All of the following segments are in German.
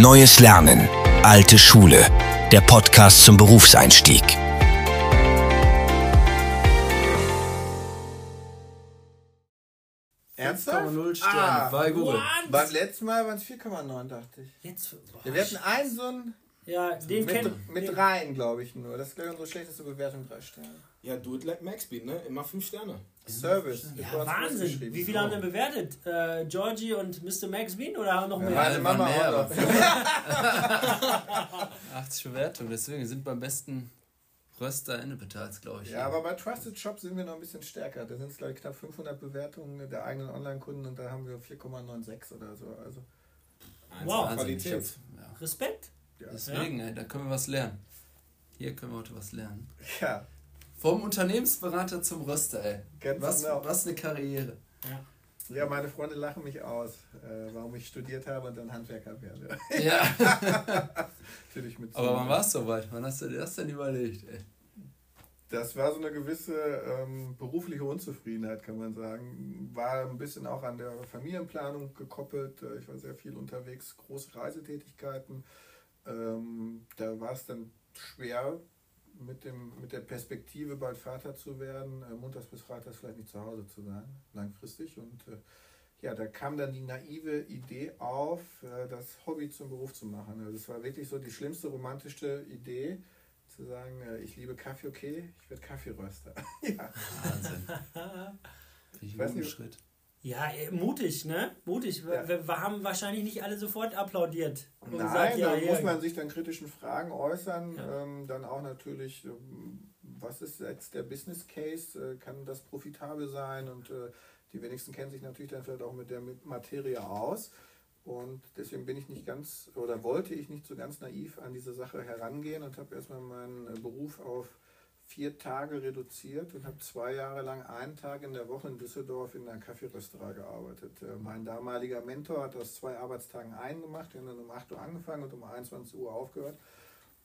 Neues Lernen. Alte Schule. Der Podcast zum Berufseinstieg. Ernsthaft? 6,0 Sterne. Ah, Bei Google. What? Beim letzten Mal waren es 4,9, dachte ich. Jetzt, boah, Ja, wir hatten einen so einen ja, den kennen. mit, mit rein, glaube ich nur. Das ist, glaube ich, unsere schlechteste Bewertung, drei Sterne. Ja, do it like Maxbeat, ne? Immer 5 Sterne. Service. Ja, Wahnsinn. Wie viele haben denn bewertet? Äh, Georgie und Mr. Max Bean oder noch mehr? Meine Mama mehr, auch noch. 80 Bewertungen, deswegen sind beim besten Röster Innepetals, glaube ich. Ja, aber bei Trusted Shop sind wir noch ein bisschen stärker. Da sind es, glaube ich, knapp 500 Bewertungen der eigenen Online-Kunden und da haben wir 4,96 oder so. Also, Wow. Qualität. hab- ja. Respekt. ja. Deswegen, ey, da können wir was lernen. Hier können wir heute was lernen. ja. Vom Unternehmensberater zum Röster, ey. Ganz Was, genau. was eine Karriere. Ja, meine Freunde lachen mich aus, äh, warum ich studiert habe und dann Handwerker werde. Ja, Natürlich mit aber wann war es soweit? Wann hast du dir das denn überlegt, ey? Das war so eine gewisse ähm, berufliche Unzufriedenheit, kann man sagen. War ein bisschen auch an der Familienplanung gekoppelt. Äh, Ich war sehr viel unterwegs, große Reisetätigkeiten. Ähm, da war es dann schwer, mit, dem, mit der Perspektive bald Vater zu werden, äh, montags bis freitags vielleicht nicht zu Hause zu sein, langfristig. Und äh, ja, da kam dann die naive Idee auf, äh, das Hobby zum Beruf zu machen. Also das war wirklich so die schlimmste, romantischste Idee, zu sagen, äh, ich liebe Kaffee, okay, ich werde Kaffeeröster. ja. Wahnsinn. Ich weiß nicht, Schritt. Ja, äh, mutig, ne? Mutig. Wir, Ja. wir, wir haben wahrscheinlich nicht alle sofort applaudiert. Nein, gesagt, ja, da ja. muss man sich dann kritischen Fragen äußern. Ähm, dann auch natürlich, ähm, was ist jetzt der Business Case? Äh, kann das profitabel sein? Und äh, die wenigsten kennen sich natürlich dann vielleicht auch mit der Materie aus. Und deswegen bin ich nicht ganz, oder wollte ich nicht so ganz naiv an diese Sache herangehen und habe erstmal meinen äh, Beruf auf vier Tage reduziert und habe zwei Jahre lang einen Tag in der Woche in Düsseldorf in einer Kaffeerösterei gearbeitet. Äh, Mein damaliger Mentor hat aus zwei Arbeitstagen einen gemacht, wir dann um 8 Uhr angefangen und um 21 Uhr aufgehört.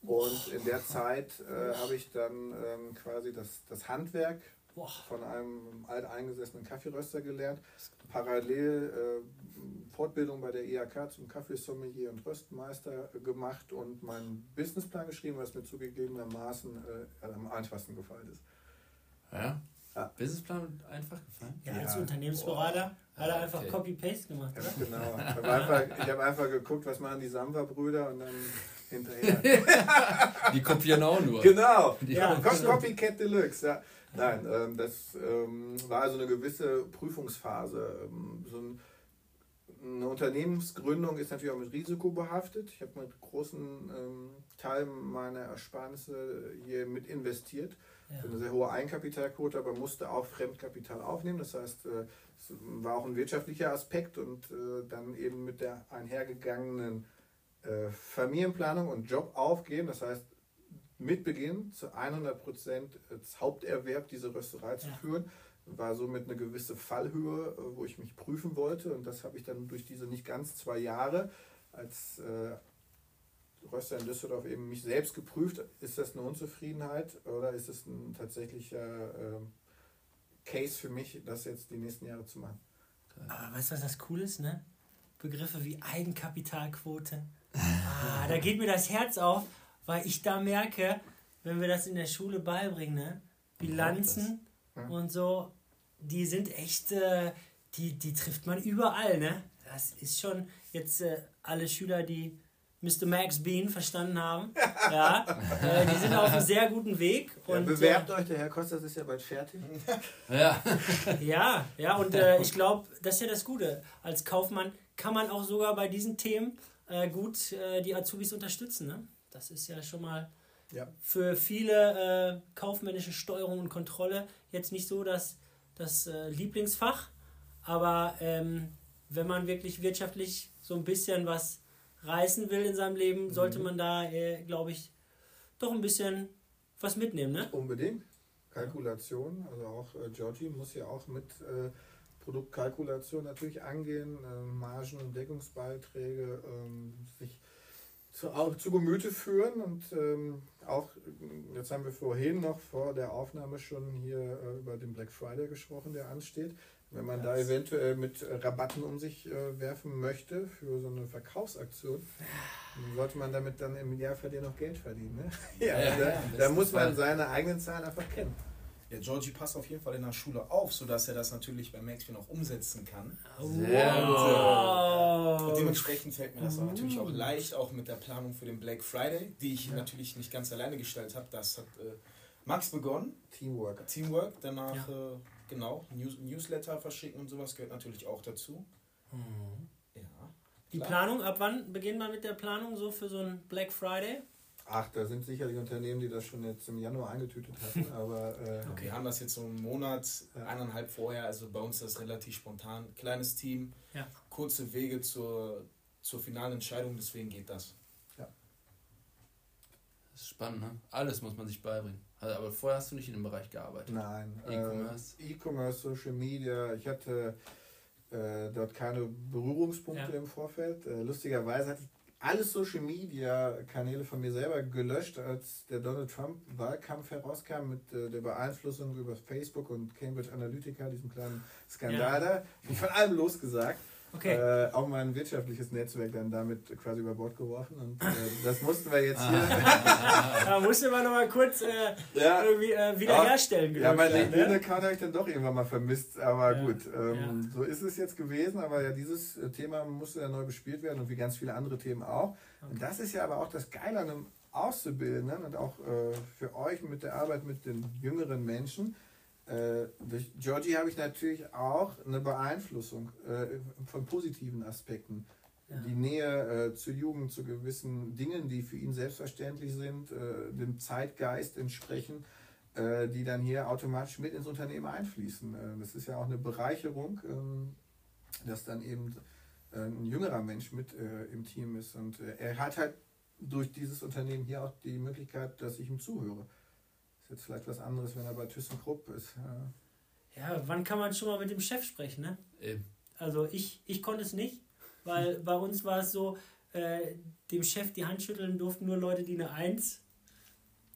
Und in der Zeit äh, habe ich dann ähm, quasi das, das Handwerk. Von einem alteingesessenen Kaffeeröster gelernt. Parallel äh, Fortbildung bei der IHK zum Kaffeesommelier und Röstmeister gemacht und meinen Businessplan geschrieben, was mir zugegebenermaßen äh, am einfachsten gefallen ist. Ja? Ja. Businessplan einfach gefallen? Ja, als Ja. Unternehmensberater hat er einfach Okay. Copy-Paste gemacht. Ja, genau. Ich habe einfach, hab einfach geguckt, was machen die Samba-Brüder und dann hinterher. Die kopieren auch nur. genau. Die Ja. Cop- Copycat Deluxe, ja. Nein, ähm, das ähm, war also eine gewisse Prüfungsphase. Ähm, so ein, eine Unternehmensgründung ist natürlich auch mit Risiko behaftet. Ich habe mit großen ähm, Teil meiner Ersparnisse hier mit investiert. Ja. Eine sehr hohe Eigenkapitalquote, aber musste auch Fremdkapital aufnehmen. Das heißt, äh, es war auch ein wirtschaftlicher Aspekt und äh, dann eben mit der einhergegangenen äh, Familienplanung und Job aufgeben. Das heißt, mit Beginn zu 100 Prozent als Haupterwerb diese Rösterei zu Ja. führen, war somit eine gewisse Fallhöhe, äh, wo ich mich prüfen wollte. Und das habe ich dann durch diese nicht ganz zwei Jahre als äh, Röster in Düsseldorf eben mich selbst geprüft. Ist das eine Unzufriedenheit oder ist es ein tatsächlicher ähm, Case für mich, das jetzt die nächsten Jahre zu machen? Aber weißt du, was das cool ist, ne? Begriffe wie Eigenkapitalquote. Ah, da geht mir das Herz auf, weil ich da merke, wenn wir das in der Schule beibringen, ne? Bilanzen Ja. und so, die sind echt, äh, die, die trifft man überall, ne? Das ist schon jetzt äh, alle Schüler, die Mr. Max Bean verstanden haben, ja, äh, die sind auf einem sehr guten Weg. Ja, Und, bewerbt äh, euch, der Herr Kostas ist ja bald fertig. Ja. Ja, ja, und äh, ich glaube, das ist ja das Gute. Als Kaufmann kann man auch sogar bei diesen Themen äh, gut äh, die Azubis unterstützen. Ne? Das ist ja schon mal Ja. für viele äh, kaufmännische Steuerung und Kontrolle jetzt nicht so das, das äh, Lieblingsfach. Aber ähm, wenn man wirklich wirtschaftlich so ein bisschen was reißen will in seinem Leben, sollte man da, äh, glaube ich, doch ein bisschen was mitnehmen. Ne? Unbedingt. Kalkulation, also auch äh, Georgie muss ja auch mit äh, Produktkalkulation natürlich angehen, äh, Margen und Deckungsbeiträge ähm, sich zu, auch zu Gemüte führen und ähm, auch, jetzt haben wir vorhin noch vor der Aufnahme schon hier äh, über den Black Friday gesprochen, der ansteht. Wenn man da eventuell mit Rabatten um sich äh, werfen möchte für so eine Verkaufsaktion, sollte man damit dann im Idealfall noch Geld verdienen. Ne? Ja, Ja, da, ja, da muss man seine eigenen Zahlen einfach kennen. Ja, Georgie passt auf jeden Fall in der Schule auf, sodass er das natürlich bei Maxwin auch umsetzen kann. Wow. Und dementsprechend fällt mir das auch natürlich auch leicht, auch mit der Planung für den Black Friday, die ich natürlich nicht ganz alleine gestellt habe. Das hat äh, Max begonnen, Teamwork. Teamwork, danach Ja. äh, genau News Newsletter verschicken und sowas gehört natürlich auch dazu. Ja. Die. Planung, ab wann beginnt man mit der Planung so für so ein Black Friday? Ach, da sind sicherlich Unternehmen, die das schon jetzt im Januar eingetütet hatten, aber äh, Wir haben das jetzt so einen Monat, eineinhalb vorher, also bei uns ist das relativ spontan. Kleines Team, Ja. kurze Wege zur, zur finalen Entscheidung, deswegen geht das. Das ist spannend, ne? Alles muss man sich beibringen. Also, aber vorher hast du nicht in dem Bereich gearbeitet. nein. E-Commerce. Äh, E-Commerce, Social Media. Ich hatte äh, dort keine Berührungspunkte Ja. im Vorfeld. Äh, lustigerweise hatte ich alle Social Media Kanäle von mir selber gelöscht, als der Donald Trump Wahlkampf herauskam mit äh, der Beeinflussung über Facebook und Cambridge Analytica, diesem kleinen Skandal da. Ich von allem losgesagt. Okay. Äh, auch mein wirtschaftliches Netzwerk dann damit quasi über Bord geworfen und äh, das mussten wir jetzt hier. Da musste man noch mal kurz äh, ja, irgendwie äh, wiederherstellen. ja, mein glaub ich, ne? LinkedIn-Account habe ich dann doch irgendwann mal vermisst, aber Ja. gut, ähm, so ist es jetzt gewesen, aber ja, dieses äh, Thema musste ja neu bespielt werden und wie ganz viele andere Themen auch. Und das ist ja aber auch das Geile an einem Auszubildenden und auch äh, für euch mit der Arbeit mit den jüngeren Menschen. Äh, durch Georgie habe ich natürlich auch eine Beeinflussung äh, von positiven Aspekten. Ja. Die Nähe äh, zur Jugend, zu gewissen Dingen, die für ihn selbstverständlich sind, äh, dem Zeitgeist entsprechen, äh, die dann hier automatisch mit ins Unternehmen einfließen. Äh, das ist ja auch eine Bereicherung, ähm, dass dann eben ein jüngerer Mensch mit im Team ist. Und er hat halt durch dieses Unternehmen hier auch die Möglichkeit, dass ich ihm zuhöre. Ist jetzt vielleicht was anderes, wenn er bei ThyssenKrupp ist. Ja. Ja, wann kann man schon mal mit dem Chef sprechen, ne? Eben. Also ich, ich konnte es nicht, weil bei uns war es so, äh, dem Chef die Hand schütteln durften nur Leute, die eine 1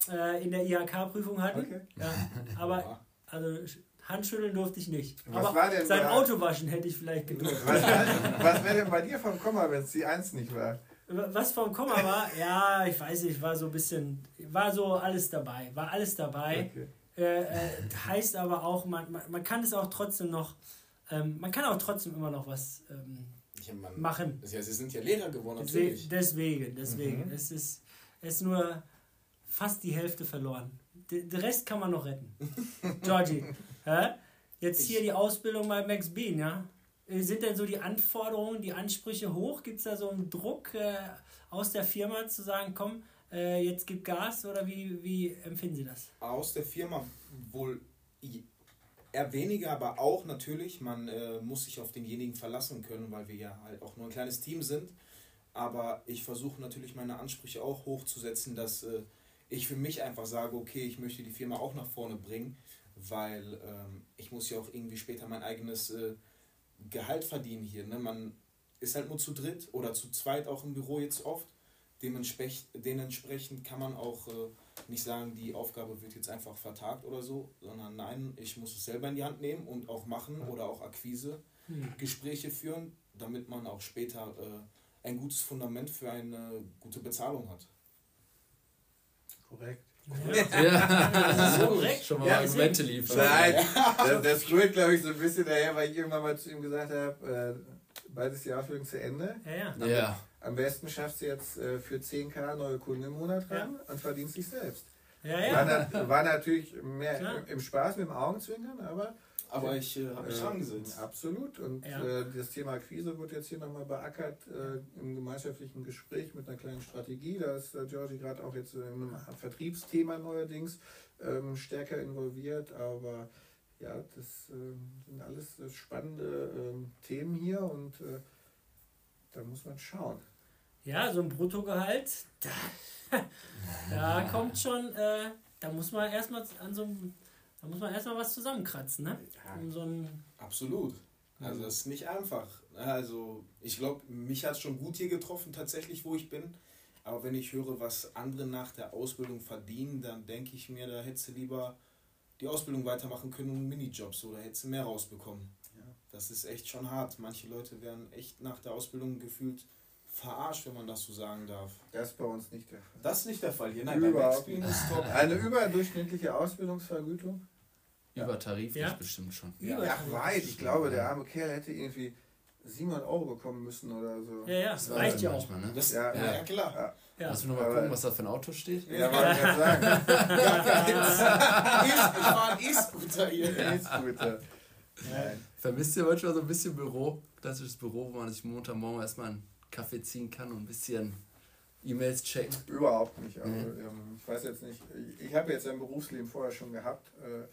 äh, in der IHK-Prüfung hatten. Okay. Ja, aber Ja. also Handschütteln durfte ich nicht. Was aber war denn sein Auto waschen hätte ich vielleicht gedurft. Was, was wäre denn bei dir vom Komma, wenn es die Eins nicht war? Was vom Komma war, ja, ich weiß nicht, war so ein bisschen, war so alles dabei, war alles dabei. Okay. Äh, äh, heißt aber auch, man, man, man kann es auch trotzdem noch, ähm, man kann auch trotzdem immer noch was ähm, Ja, man, machen. Ja, sie sind ja Lehrer geworden, Deswegen, natürlich. deswegen, deswegen. Mhm. Es, ist, es ist nur fast die Hälfte verloren. De- Den Rest kann man noch retten. Georgie, hä? jetzt hier die Ausbildung bei Max Bean, ja? Äh, Sind denn so die Anforderungen, die Ansprüche hoch? Gibt es da so einen Druck äh, aus der Firma zu sagen, komm, äh, jetzt gib Gas oder wie, wie empfinden Sie das? Aus der Firma wohl eher weniger, aber auch natürlich. Man äh, muss sich auf denjenigen verlassen können, weil wir ja halt auch nur ein kleines Team sind. Aber ich versuche natürlich meine Ansprüche auch hochzusetzen, dass äh, ich für mich einfach sage, okay, ich möchte die Firma auch nach vorne bringen, weil ähm, ich muss ja auch irgendwie später mein eigenes äh, Gehalt verdienen hier. Ne? Man ist halt nur zu dritt oder zu zweit auch im Büro jetzt oft. Dementsprechend, dementsprechend kann man auch äh, nicht sagen, die Aufgabe wird jetzt einfach vertagt oder so, sondern nein, ich muss es selber in die Hand nehmen und auch machen oder auch Akquise, Hm. Gespräche führen, damit man auch später äh, ein gutes Fundament für eine gute Bezahlung hat. Korrekt. Ja. Ja, Das ist. Schon mal Ja, Argumente liefern. Nein, das, das rührt, glaube ich, so ein bisschen daher, weil ich irgendwann mal zu ihm gesagt habe, äh, bald ist die Ausbildung zu Ende. Ja, ja. Ja, Am besten schaffst du jetzt äh, für 10k neue Kunden im Monat ran und verdienst dich selbst. Ja, War, ja. na, war natürlich mehr im, im Spaß mit dem Augenzwinkern, aber Aber ich äh, habe mich äh, dran gesetzt. Absolut. Und Ja. äh, das Thema Akquise wird jetzt hier nochmal beackert äh, im gemeinschaftlichen Gespräch mit einer kleinen Strategie. Da ist äh, Georgie gerade auch jetzt in einem Vertriebsthema neuerdings ähm, stärker involviert. Aber ja, das äh, sind alles äh, spannende ähm, Themen hier und äh, da muss man schauen. Ja, so ein Bruttogehalt, da, da kommt schon, äh, da muss man erstmal an so einem, da muss man erstmal was zusammenkratzen, ne? Um so ein, Absolut. Also das ist nicht einfach. Also ich glaube, mich hat es schon gut hier getroffen, tatsächlich, wo ich bin. Aber wenn ich höre, was andere nach der Ausbildung verdienen, dann denke ich mir, da hättest du lieber die Ausbildung weitermachen können und Minijobs oder hättest du mehr rausbekommen. Ja, das ist echt schon hart. Manche Leute werden echt nach der Ausbildung gefühlt verarscht, wenn man das so sagen darf. Das ist bei uns nicht der Fall. Das ist nicht der Fall hier. Nein, Überhaupt bei Backspin ist top. Eine überdurchschnittliche Ausbildungsvergütung? Übertariflich Ja. bestimmt schon. Über- Ja, weit. Ich glaube, der arme Kerl hätte irgendwie 700 Euro bekommen müssen oder so. Ja, ja, Das reicht ja auch. manchmal, ne? Das, Ja. ja, ja, klar. Ja, Ja. Lass mich nochmal gucken, was da für ein Auto steht. ja wollte ich gerade sagen. ich fahre einen E-Scooter hier. E-Scooter. Nein. Vermisst ihr manchmal so ein bisschen Büro? Klassisches Büro, wo man sich Montagmorgen erstmal einen Kaffee ziehen kann und ein bisschen E-Mails checken. Überhaupt nicht. Also, Mhm. ich weiß jetzt nicht, ich, ich habe jetzt ein Berufsleben vorher schon gehabt, äh,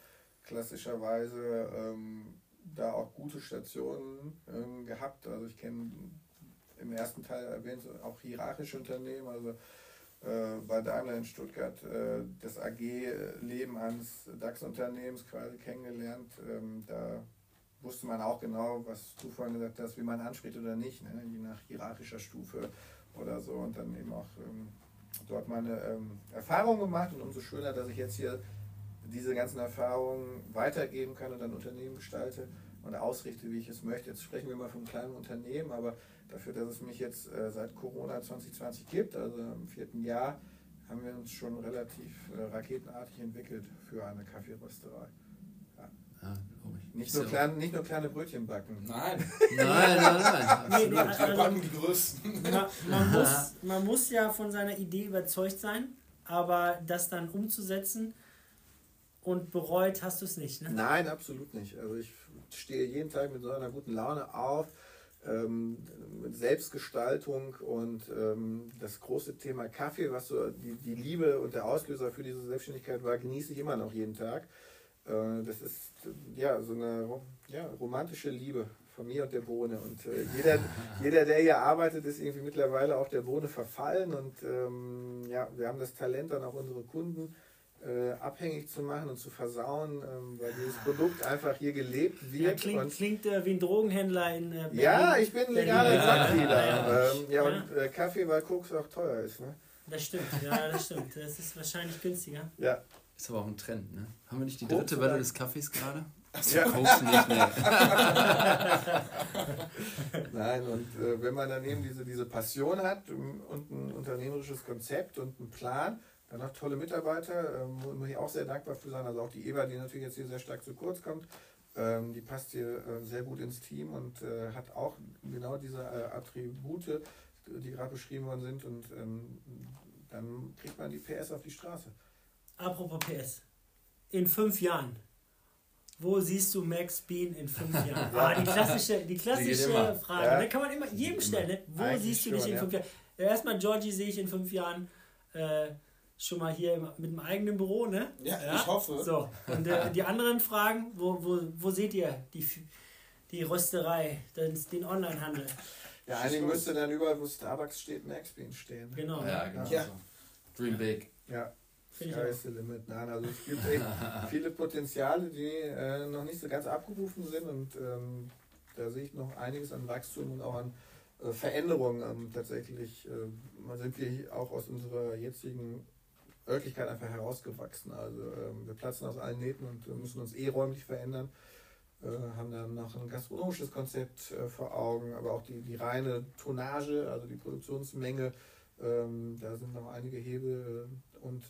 klassischerweise ähm, da auch gute Stationen ähm, gehabt. Also ich kenne im ersten Teil erwähnt auch hierarchische Unternehmen, also äh, bei Daimler in Stuttgart äh, das AG-Leben eines DAX-Unternehmens quasi kennengelernt. Ähm, da wusste man auch genau, was du vorhin gesagt hast, wie man anspricht oder nicht, ne? je nach hierarchischer Stufe oder so und dann eben auch ähm, dort meine ähm, Erfahrungen gemacht und umso schöner, dass ich jetzt hier diese ganzen Erfahrungen weitergeben kann und ein Unternehmen gestalte und ausrichte, wie ich es möchte. Jetzt sprechen wir mal vom kleinen Unternehmen, aber dafür, dass es mich jetzt äh, seit Corona 2020 gibt, also im vierten Jahr, haben wir uns schon relativ äh, raketenartig entwickelt für eine Kaffeerösterei. Ja, ich. Nicht nur, ja klein, nicht nur kleine Brötchen backen. Nein, Nein, nein, nein. Nee, wir also, packen die größten. man, man, muss, man muss ja von seiner Idee überzeugt sein, aber das dann umzusetzen und bereut hast du es nicht. Ne? Nein, absolut nicht. Also ich stehe jeden Tag mit so einer guten Laune auf, ähm, mit Selbstgestaltung und ähm, das große Thema Kaffee, was so die, die Liebe und der Auslöser für diese Selbstständigkeit war, genieße ich immer noch jeden Tag. Äh, das ist ja so eine ja, romantische Liebe von mir und der Bohne. Und äh, jeder, jeder, der hier arbeitet, ist irgendwie mittlerweile auch der Bohne verfallen. Und ähm, ja, wir haben das Talent, dann auch unsere Kunden äh, abhängig zu machen und zu versauen, ähm, weil dieses Produkt einfach hier gelebt Ja, wird. klingt und klingt äh, wie ein Drogenhändler in äh, Berlin. ja, ich bin legaler. Drugdealer. Ja, Ja, ja. ähm, ja, und äh, Kaffee, weil Koks auch teuer ist. Ne? Das stimmt, ja, das stimmt. Das ist wahrscheinlich günstiger. Ja. Ist aber auch ein Trend, ne? Haben wir nicht die Koks dritte Welle des Kaffees gerade? ja. Koks nicht mehr. Nein, und äh, wenn man dann eben diese, diese Passion hat und ein unternehmerisches Konzept und einen Plan, dann auch tolle Mitarbeiter, ähm, wo ich auch sehr dankbar für sein. Also auch die Eva, die natürlich jetzt hier sehr stark zu kurz kommt, ähm, die passt hier äh, sehr gut ins Team und äh, hat auch genau diese äh, Attribute, die gerade beschrieben worden sind. Und ähm, dann kriegt man die PS auf die Straße. Apropos PS. In fünf Jahren. Wo siehst du Max Bean in fünf Jahren? Ah, die klassische, die klassische immer. Frage. Ja. Da kann man immer jedem stellen. Ne? Wo Eigentlich siehst du dich schon, in ja. fünf Jahren? Ja, erstmal Georgie sehe ich in fünf Jahren äh, schon mal hier mit dem eigenen Büro, ne? Ja, ich hoffe. So. Und äh, die anderen Fragen, wo, wo, wo seht ihr die, die Rösterei, den, den Onlinehandel? Ja, eigentlich müsste dann überall, wo Starbucks steht, Max Bean stehen. Genau. Ja, genau. Ja. So. Dream Big. Ja. The limit. Nein, also es gibt echt viele Potenziale, die äh, noch nicht so ganz abgerufen sind und ähm, da sehe ich noch einiges an Wachstum und auch an äh, Veränderungen. Ähm, tatsächlich äh, sind wir hier auch aus unserer jetzigen Örtlichkeit einfach herausgewachsen. Also ähm, wir platzen aus allen Nähten und müssen uns eh räumlich verändern. Äh, haben dann noch ein gastronomisches Konzept äh, vor Augen, aber auch die, die reine Tonnage, also die Produktionsmenge, ähm, da sind noch einige Hebel und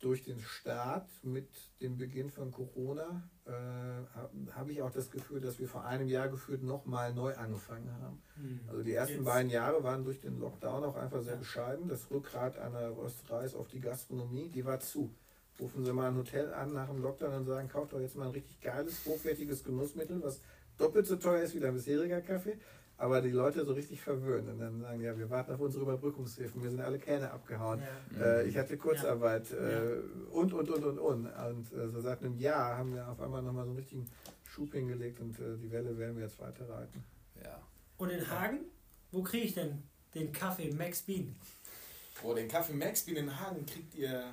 durch den Start mit dem Beginn von Corona äh, habe hab ich auch das Gefühl, dass wir vor einem Jahr gefühlt nochmal neu angefangen haben. Hm. Also die ersten Jetzt- beiden Jahre waren durch den Lockdown auch einfach sehr bescheiden. Das Rückgrat einer Rösterei ist auf die Gastronomie, die war zu. Rufen Sie mal ein Hotel an nach dem Lockdown und sagen, kauft doch jetzt mal ein richtig geiles, hochwertiges Genussmittel, was doppelt so teuer ist wie dein bisheriger Kaffee, aber die Leute so richtig verwöhnen. Und dann sagen, ja, wir warten auf unsere Überbrückungshilfen, wir sind alle Kähne abgehauen. Ja. Äh, ich hatte Kurzarbeit äh, und, und, und, und, und. Und äh, so seit einem Jahr haben wir auf einmal nochmal so einen richtigen Schub hingelegt und äh, die Welle werden wir jetzt weiterreiten. Ja. Und in Hagen, wo kriege ich denn den Kaffee Max Bean? Oh, den Kaffee Max Bean in Hagen kriegt ihr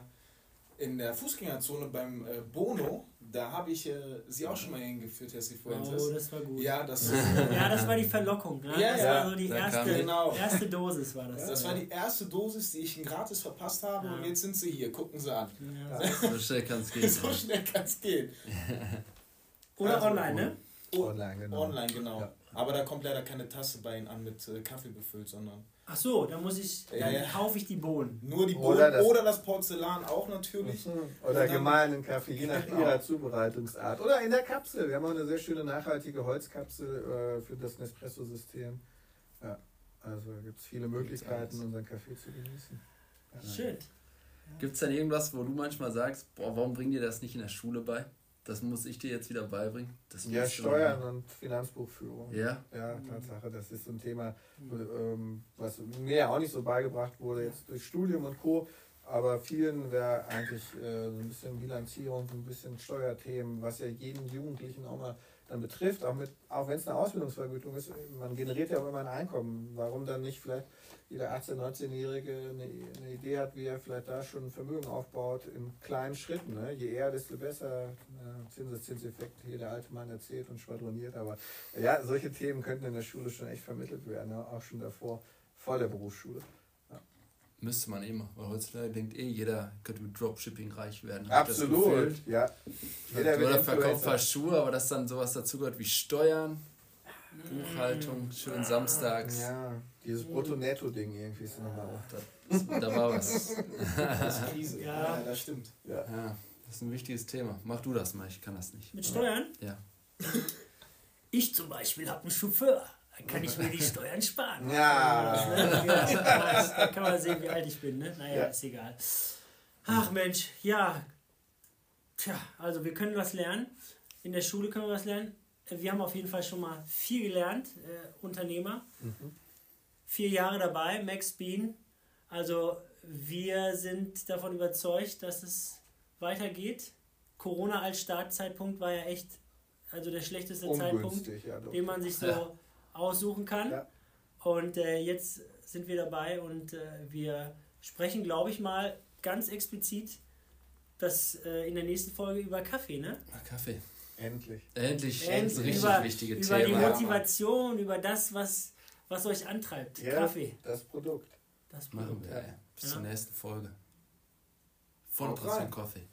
in der Fußgängerzone beim äh, Bono. Da habe ich äh, sie auch schon mal hingeführt, Herr Cifuentes. Oh, das war gut. ja, das, Ja, das war die Verlockung. Ne? Ja, das ja. war so die erste, Genau. erste Dosis war das. das war die erste Dosis, die ich gratis verpasst habe Ja. und jetzt sind sie hier. Gucken Sie an. Ja. So schnell kann es gehen. So schnell kann es gehen. Oder Also, online, ne? Oh, Online, genau. Online, genau. Ja. Aber da kommt leider keine Tasse bei Ihnen an mit äh, Kaffee befüllt, sondern Ach so, dann muss ich, Ja, dann ja. kaufe ich die Bohnen. nur die Oder Bohnen oder das- das, Porzellan auch natürlich. Mhm. Oder gemahlenen Kaffee, je nach Genau. ihrer Zubereitungsart. Oder in der Kapsel. Wir haben auch eine sehr schöne nachhaltige Holzkapsel äh, für das Nespresso-System. Ja, also gibt es viele Möglichkeiten, unseren Kaffee zu genießen. Ja. Schön. Gibt es denn irgendwas, wo du manchmal sagst, boah, warum bringen dir das nicht in der Schule bei? Das muss ich dir jetzt wieder beibringen. Das Ja, Steuern und Finanzbuchführung. Ja, Ja, Tatsache, das ist so ein Thema, ähm, was mir ja auch nicht so beigebracht wurde, jetzt durch Studium und Co. Aber vielen wäre eigentlich äh, so ein bisschen Bilanzierung, so ein bisschen Steuerthemen, was ja jeden Jugendlichen auch mal dann betrifft, auch, mit, auch wenn es eine Ausbildungsvergütung ist, man generiert ja auch immer ein Einkommen. Warum dann nicht vielleicht jeder 18-, 19-Jährige eine, eine Idee hat, wie er vielleicht da schon ein Vermögen aufbaut in kleinen Schritten. Ne? Je eher, desto besser. Zinseszinseffekt, hier der alte Mann erzählt und schwadroniert. Aber ja, solche Themen könnten in der Schule schon echt vermittelt werden, ne? auch schon davor, vor der Berufsschule. müsste man immer. Weil heutzutage denkt eh jeder, könnte mit Dropshipping reich werden. Absolut, ja. Jeder Oder verkauft Influencer. fast Schuhe, aber dass dann sowas dazugehört wie Steuern, Buchhaltung, schön samstags. Ja, dieses Brutto-Netto-Ding irgendwie ist nochmal auch Da, da war was. Das ist Krise. Ja. ja, das stimmt. Ja. Ja, das ist ein wichtiges Thema. Mach du das mal, ich kann das nicht. Mit Steuern? Ja. Ich zum Beispiel habe einen Chauffeur. Dann kann ich mir die Steuern sparen. Ja. Ja, da kann man sehen, wie alt ich bin. Ne? Naja, Ja. ist egal. Ach Mensch, ja. Tja, also wir können was lernen. In der Schule können wir was lernen. Wir haben auf jeden Fall schon mal viel gelernt. Äh, Unternehmer. Vier Jahre dabei, Max Bean. Also wir sind davon überzeugt, dass es weitergeht. Corona als Startzeitpunkt war ja echt also der schlechteste Zeitpunkt Ungünstig, ja. Doch. den man sich so Ja. aussuchen kann. Ja. Und äh, jetzt sind wir dabei und äh, wir sprechen, glaube ich mal, ganz explizit das äh, in der nächsten Folge über Kaffee, ne? Kaffee. Endlich. Endlich, Endlich ein richtig über, wichtige über die Thema. Motivation, über das, was, was euch antreibt. Ja, Kaffee. Das Produkt. Das Machen Produkt. wir, ey. Bis Ja. zur nächsten Folge. Portion rein. Kaffee.